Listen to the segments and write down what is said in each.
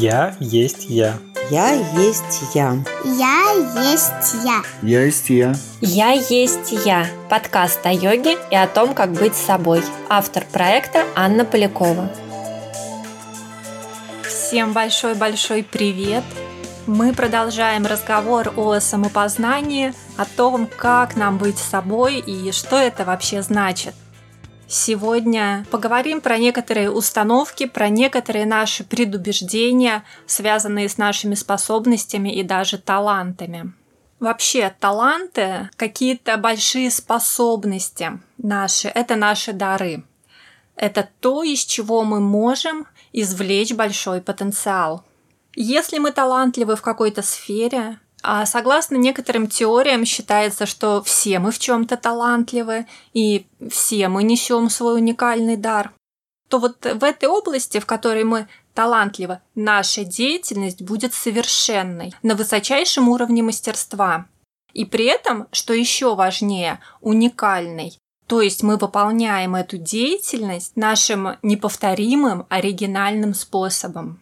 Я есть я. Я есть я. Я есть я. Я есть я. Я есть я. Подкаст о йоге и о том, как быть собой. Автор проекта Анна Полякова. Всем большой-большой привет! Мы продолжаем разговор о самопознании, о том, как нам быть собой и что это вообще значит. Сегодня поговорим про некоторые установки, про некоторые наши предубеждения, связанные с нашими способностями и даже талантами. Вообще, таланты, какие-то большие способности наши, это наши дары. Это то, из чего мы можем извлечь большой потенциал. Если мы талантливы в какой-то сфере, а согласно некоторым теориям считается, что все мы в чем-то талантливы и все мы несем свой уникальный дар. То вот в этой области, в которой мы талантливы, наша деятельность будет совершенной, на высочайшем уровне мастерства. И при этом, что еще важнее, уникальной. То есть мы выполняем эту деятельность нашим неповторимым, оригинальным способом.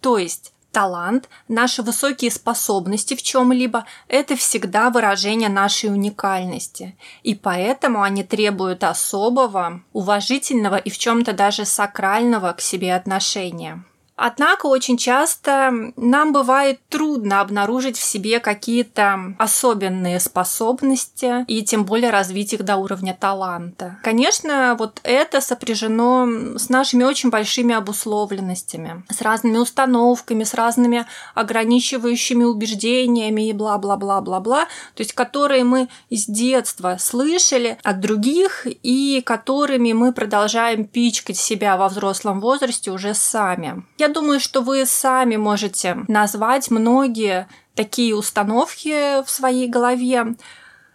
То есть талант, наши высокие способности в чем-либо – это всегда выражение нашей уникальности. И поэтому они требуют особого, уважительного и в чем-то даже сакрального к себе отношения. Однако очень часто нам бывает трудно обнаружить в себе какие-то особенные способности и тем более развить их до уровня таланта. Конечно, вот это сопряжено с нашими очень большими обусловленностями, с разными установками, с разными ограничивающими убеждениями и бла-бла-бла-бла-бла, то есть которые мы с детства слышали от других и которыми мы продолжаем пичкать себя во взрослом возрасте уже сами. Я думаю, что вы сами можете назвать многие такие установки в своей голове.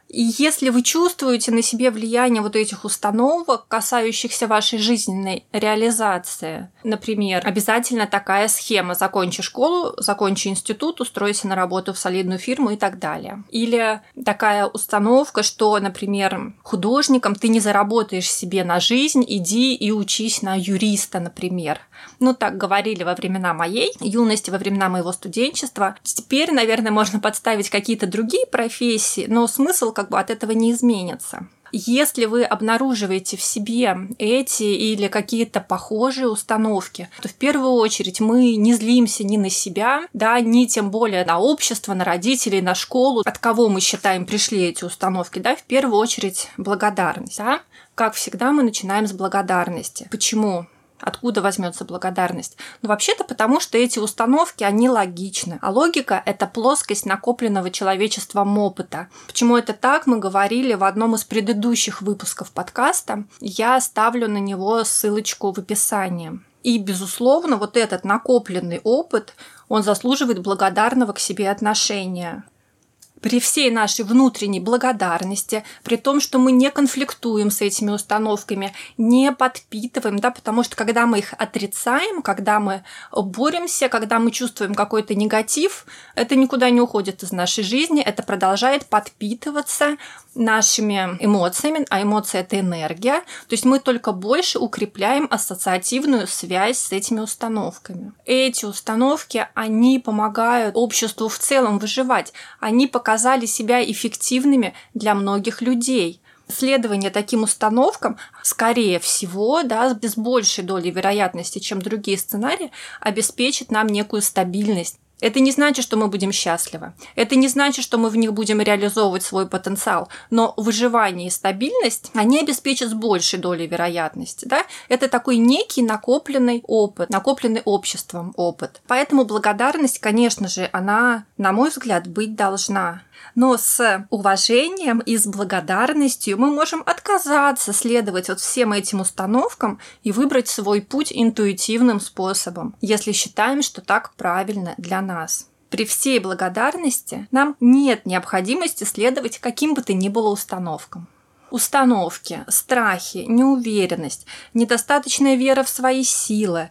И если вы чувствуете на себе влияние вот этих установок, касающихся вашей жизненной реализации, например, обязательно такая схема «закончи школу, закончи институт, устройся на работу в солидную фирму» и так далее. Или такая установка, что, например, художником ты не заработаешь себе на жизнь, иди и учись на юриста, например. Ну, так говорили во времена моей юности, во времена моего студенчества. Теперь, наверное, можно подставить какие-то другие профессии, но смысл как бы от этого не изменится. Если вы обнаруживаете в себе эти или какие-то похожие установки, то в первую очередь мы не злимся ни на себя, да, ни тем более на общество, на родителей, на школу, от кого мы считаем пришли эти установки, да, в первую очередь благодарность, да. Как всегда, мы начинаем с благодарности. Почему? Откуда возьмется благодарность? Ну, вообще-то потому, что эти установки, они логичны. А логика – это плоскость накопленного человечеством опыта. Почему это так, мы говорили в одном из предыдущих выпусков подкаста. Я оставлю на него ссылочку в описании. И, безусловно, вот этот накопленный опыт, он заслуживает благодарного к себе отношения при всей нашей внутренней благодарности, при том, что мы не конфликтуем с этими установками, не подпитываем, да, потому что когда мы их отрицаем, когда мы боремся, когда мы чувствуем какой-то негатив, это никуда не уходит из нашей жизни, это продолжает подпитываться нашими эмоциями, а эмоции это энергия, то есть мы только больше укрепляем ассоциативную связь с этими установками. Эти установки, они помогают обществу в целом выживать, они показали себя эффективными для многих людей. Следование таким установкам, скорее всего, да, без большей долей вероятности, чем другие сценарии, обеспечит нам некую стабильность это не значит, что мы будем счастливы. Это не значит, что мы в них будем реализовывать свой потенциал. Но выживание и стабильность, они обеспечат с большей долей вероятности. Да? Это такой некий накопленный опыт, накопленный обществом опыт. Поэтому благодарность, конечно же, она, на мой взгляд, быть должна. Но с уважением и с благодарностью мы можем отказаться следовать вот всем этим установкам и выбрать свой путь интуитивным способом, если считаем, что так правильно для нас. При всей благодарности нам нет необходимости следовать каким бы то ни было установкам. Установки, страхи, неуверенность, недостаточная вера в свои силы,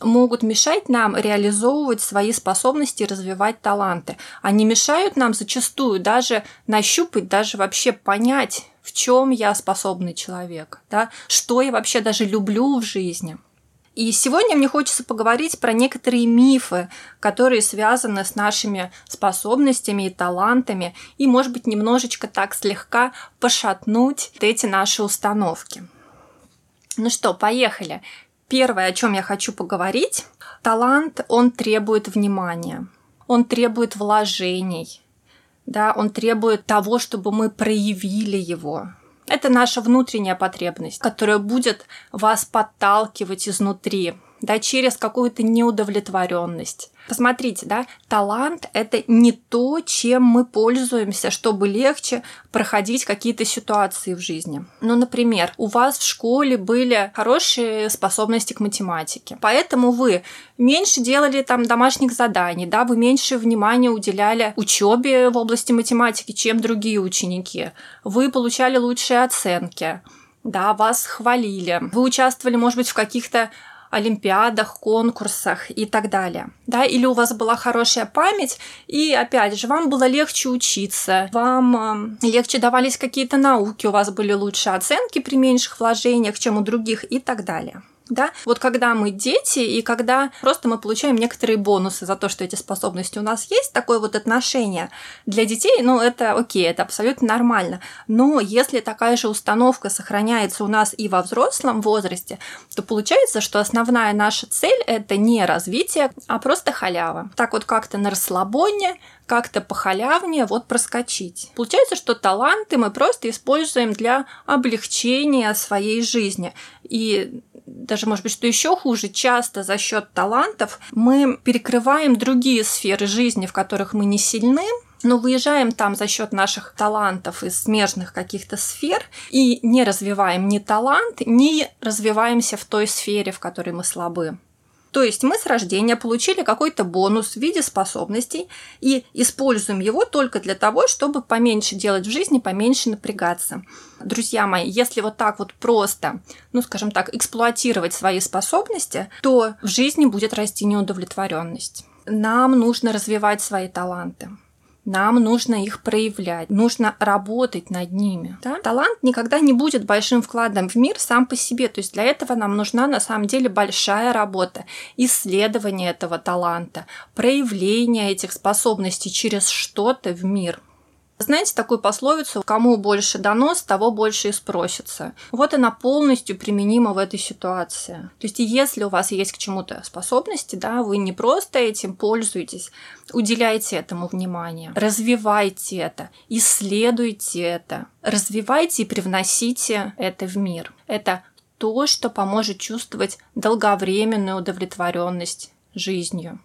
могут мешать нам реализовывать свои способности и развивать таланты. Они мешают нам зачастую даже нащупать, даже вообще понять, в чем я способный человек, да, что я вообще даже люблю в жизни. И сегодня мне хочется поговорить про некоторые мифы, которые связаны с нашими способностями и талантами, и, может быть, немножечко так слегка пошатнуть эти наши установки. Ну что, поехали. Первое, о чем я хочу поговорить, талант, он требует внимания, он требует вложений, да, он требует того, чтобы мы проявили его, это наша внутренняя потребность, которая будет вас подталкивать изнутри, да, через какую-то неудовлетворенность. Посмотрите, да, талант – это не то, чем мы пользуемся, чтобы легче проходить какие-то ситуации в жизни. Ну, например, у вас в школе были хорошие способности к математике, поэтому вы меньше делали там домашних заданий, да, вы меньше внимания уделяли учебе в области математики, чем другие ученики. Вы получали лучшие оценки, да, вас хвалили. Вы участвовали, может быть, в каких-то олимпиадах, конкурсах и так далее. Да? Или у вас была хорошая память, и опять же, вам было легче учиться, вам э, легче давались какие-то науки, у вас были лучшие оценки при меньших вложениях, чем у других и так далее да, вот когда мы дети и когда просто мы получаем некоторые бонусы за то, что эти способности у нас есть, такое вот отношение для детей, ну, это окей, это абсолютно нормально. Но если такая же установка сохраняется у нас и во взрослом возрасте, то получается, что основная наша цель – это не развитие, а просто халява. Так вот как-то на расслабоне, как-то похалявнее вот проскочить. Получается, что таланты мы просто используем для облегчения своей жизни. И даже, может быть, что еще хуже, часто за счет талантов мы перекрываем другие сферы жизни, в которых мы не сильны, но выезжаем там за счет наших талантов из смежных каких-то сфер и не развиваем ни талант, ни развиваемся в той сфере, в которой мы слабы. То есть мы с рождения получили какой-то бонус в виде способностей и используем его только для того, чтобы поменьше делать в жизни, поменьше напрягаться. Друзья мои, если вот так вот просто, ну скажем так, эксплуатировать свои способности, то в жизни будет расти неудовлетворенность. Нам нужно развивать свои таланты. Нам нужно их проявлять, нужно работать над ними. Да? Талант никогда не будет большим вкладом в мир сам по себе. То есть для этого нам нужна на самом деле большая работа, исследование этого таланта, проявление этих способностей через что-то в мир. Знаете такую пословицу «кому больше дано, с того больше и спросится». Вот она полностью применима в этой ситуации. То есть если у вас есть к чему-то способности, да, вы не просто этим пользуетесь, уделяйте этому внимание, развивайте это, исследуйте это, развивайте и привносите это в мир. Это то, что поможет чувствовать долговременную удовлетворенность жизнью.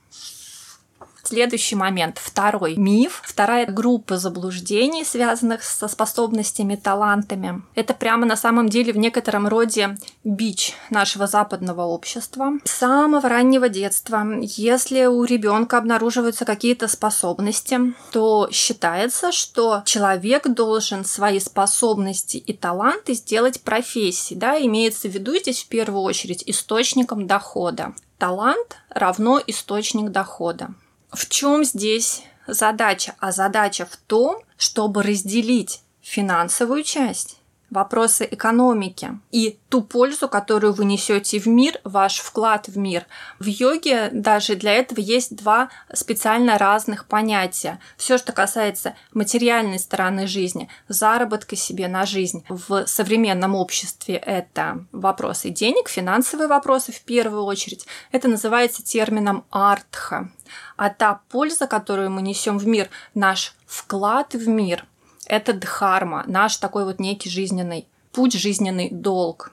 Следующий момент, второй миф, вторая группа заблуждений, связанных со способностями, талантами. Это прямо на самом деле в некотором роде бич нашего западного общества. С самого раннего детства, если у ребенка обнаруживаются какие-то способности, то считается, что человек должен свои способности и таланты сделать профессией. Да? Имеется в виду здесь в первую очередь источником дохода. Талант равно источник дохода. В чем здесь задача? А задача в том, чтобы разделить финансовую часть вопросы экономики и ту пользу, которую вы несете в мир, ваш вклад в мир. В йоге даже для этого есть два специально разных понятия. Все, что касается материальной стороны жизни, заработка себе на жизнь в современном обществе, это вопросы денег, финансовые вопросы в первую очередь. Это называется термином артха. А та польза, которую мы несем в мир, наш вклад в мир – это дхарма, наш такой вот некий жизненный путь, жизненный долг.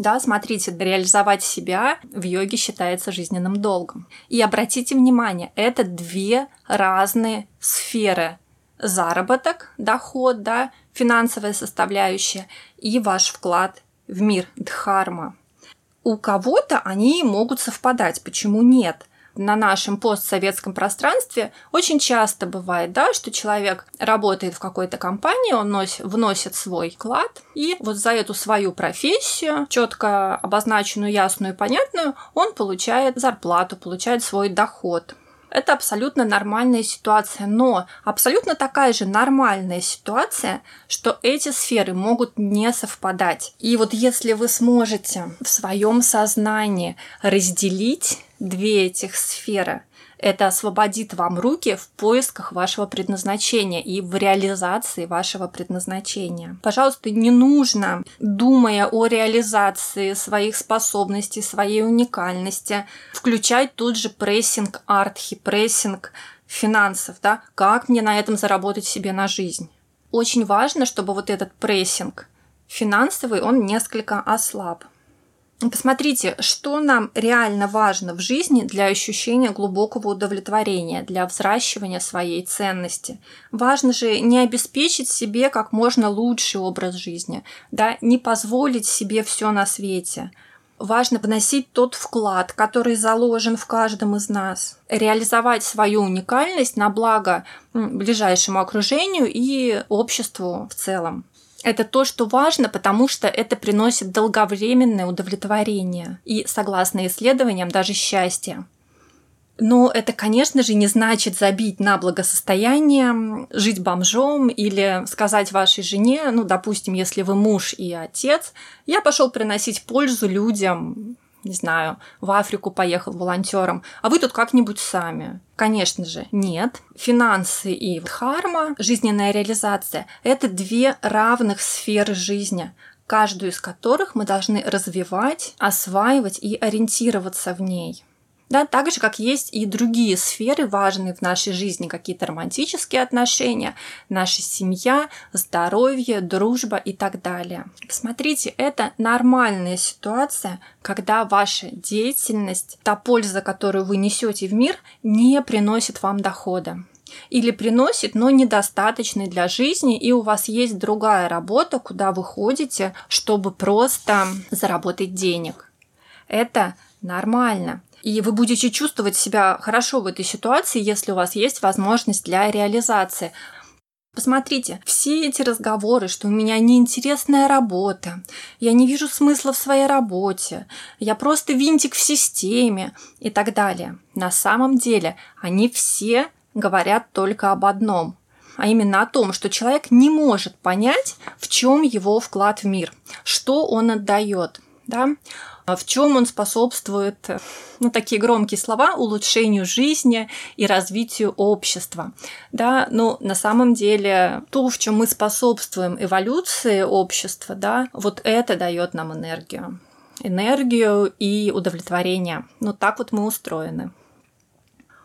Да, смотрите, реализовать себя в йоге считается жизненным долгом. И обратите внимание, это две разные сферы. Заработок, доход, да, финансовая составляющая и ваш вклад в мир, дхарма. У кого-то они могут совпадать, почему нет? На нашем постсоветском пространстве очень часто бывает, да, что человек работает в какой-то компании, он носит, вносит свой вклад, и вот за эту свою профессию, четко обозначенную, ясную и понятную, он получает зарплату, получает свой доход. Это абсолютно нормальная ситуация, но абсолютно такая же нормальная ситуация, что эти сферы могут не совпадать. И вот если вы сможете в своем сознании разделить две этих сферы, это освободит вам руки в поисках вашего предназначения и в реализации вашего предназначения. Пожалуйста, не нужно, думая о реализации своих способностей, своей уникальности, включать тут же прессинг архи, прессинг финансов, да, как мне на этом заработать себе на жизнь. Очень важно, чтобы вот этот прессинг финансовый, он несколько ослаб. Посмотрите, что нам реально важно в жизни для ощущения глубокого удовлетворения, для взращивания своей ценности. Важно же не обеспечить себе как можно лучший образ жизни, да, не позволить себе все на свете. Важно вносить тот вклад, который заложен в каждом из нас, реализовать свою уникальность на благо ближайшему окружению и обществу в целом. Это то, что важно, потому что это приносит долговременное удовлетворение и, согласно исследованиям, даже счастье. Но это, конечно же, не значит забить на благосостояние, жить бомжом или сказать вашей жене, ну, допустим, если вы муж и отец, я пошел приносить пользу людям, не знаю, в Африку поехал волонтером, а вы тут как-нибудь сами. Конечно же, нет. Финансы и дхарма, жизненная реализация – это две равных сферы жизни, каждую из которых мы должны развивать, осваивать и ориентироваться в ней. Да, так же, как есть и другие сферы важные в нашей жизни, какие-то романтические отношения, наша семья, здоровье, дружба и так далее. Смотрите, это нормальная ситуация, когда ваша деятельность, та польза, которую вы несете в мир, не приносит вам дохода или приносит, но недостаточный для жизни, и у вас есть другая работа, куда вы ходите, чтобы просто заработать денег. Это нормально. И вы будете чувствовать себя хорошо в этой ситуации, если у вас есть возможность для реализации. Посмотрите, все эти разговоры, что у меня неинтересная работа, я не вижу смысла в своей работе, я просто винтик в системе и так далее. На самом деле они все говорят только об одном, а именно о том, что человек не может понять, в чем его вклад в мир, что он отдает. Да? А в чем он способствует, ну, такие громкие слова, улучшению жизни и развитию общества. Да, но на самом деле то, в чем мы способствуем эволюции общества, да, вот это дает нам энергию энергию и удовлетворение. Ну, так вот мы устроены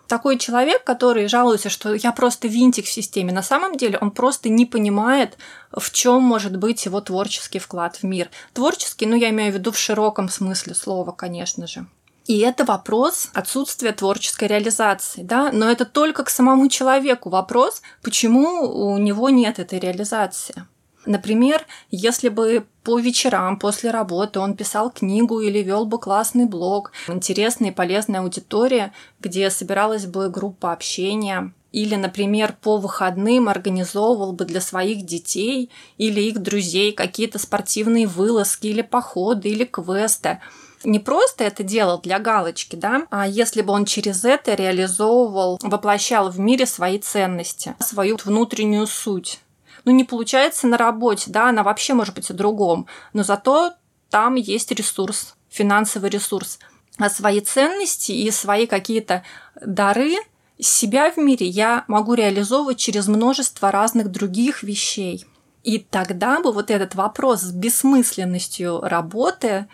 такой человек, который жалуется, что я просто винтик в системе, на самом деле он просто не понимает, в чем может быть его творческий вклад в мир. Творческий, ну я имею в виду в широком смысле слова, конечно же. И это вопрос отсутствия творческой реализации, да, но это только к самому человеку вопрос, почему у него нет этой реализации. Например, если бы по вечерам после работы он писал книгу или вел бы классный блог, интересная и полезная аудитория, где собиралась бы группа общения, или, например, по выходным организовывал бы для своих детей или их друзей какие-то спортивные вылазки или походы или квесты. Не просто это делал для галочки, да, а если бы он через это реализовывал, воплощал в мире свои ценности, свою внутреннюю суть ну, не получается на работе, да, она вообще может быть о другом, но зато там есть ресурс, финансовый ресурс. А свои ценности и свои какие-то дары себя в мире я могу реализовывать через множество разных других вещей. И тогда бы вот этот вопрос с бессмысленностью работы,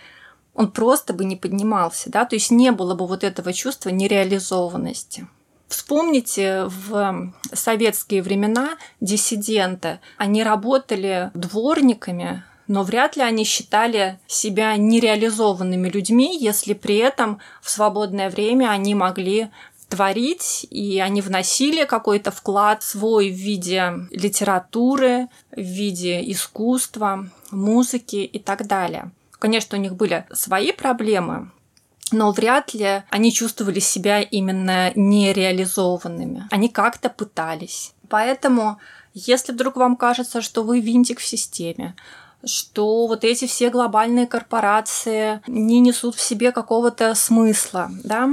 он просто бы не поднимался, да, то есть не было бы вот этого чувства нереализованности. Вспомните, в советские времена диссиденты, они работали дворниками, но вряд ли они считали себя нереализованными людьми, если при этом в свободное время они могли творить, и они вносили какой-то вклад свой в виде литературы, в виде искусства, музыки и так далее. Конечно, у них были свои проблемы, но вряд ли они чувствовали себя именно нереализованными. Они как-то пытались. Поэтому, если вдруг вам кажется, что вы винтик в системе, что вот эти все глобальные корпорации не несут в себе какого-то смысла, да,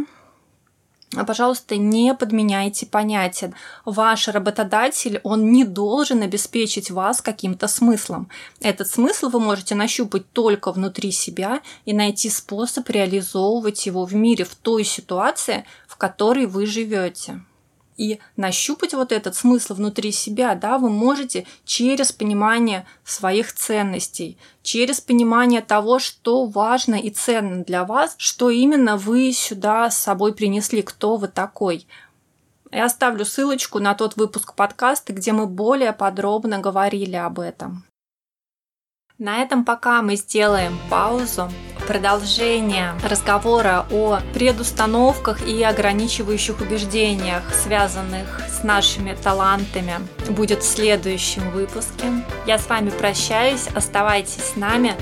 пожалуйста, не подменяйте понятия. Ваш работодатель, он не должен обеспечить вас каким-то смыслом. Этот смысл вы можете нащупать только внутри себя и найти способ реализовывать его в мире, в той ситуации, в которой вы живете. И нащупать вот этот смысл внутри себя, да, вы можете через понимание своих ценностей, через понимание того, что важно и ценно для вас, что именно вы сюда с собой принесли, кто вы такой. Я оставлю ссылочку на тот выпуск подкаста, где мы более подробно говорили об этом. На этом пока мы сделаем паузу. Продолжение разговора о предустановках и ограничивающих убеждениях, связанных с нашими талантами, будет в следующем выпуске. Я с вами прощаюсь, оставайтесь с нами.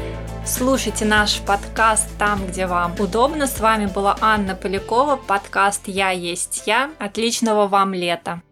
Слушайте наш подкаст там, где вам удобно. С вами была Анна Полякова, подкаст «Я есть я». Отличного вам лета!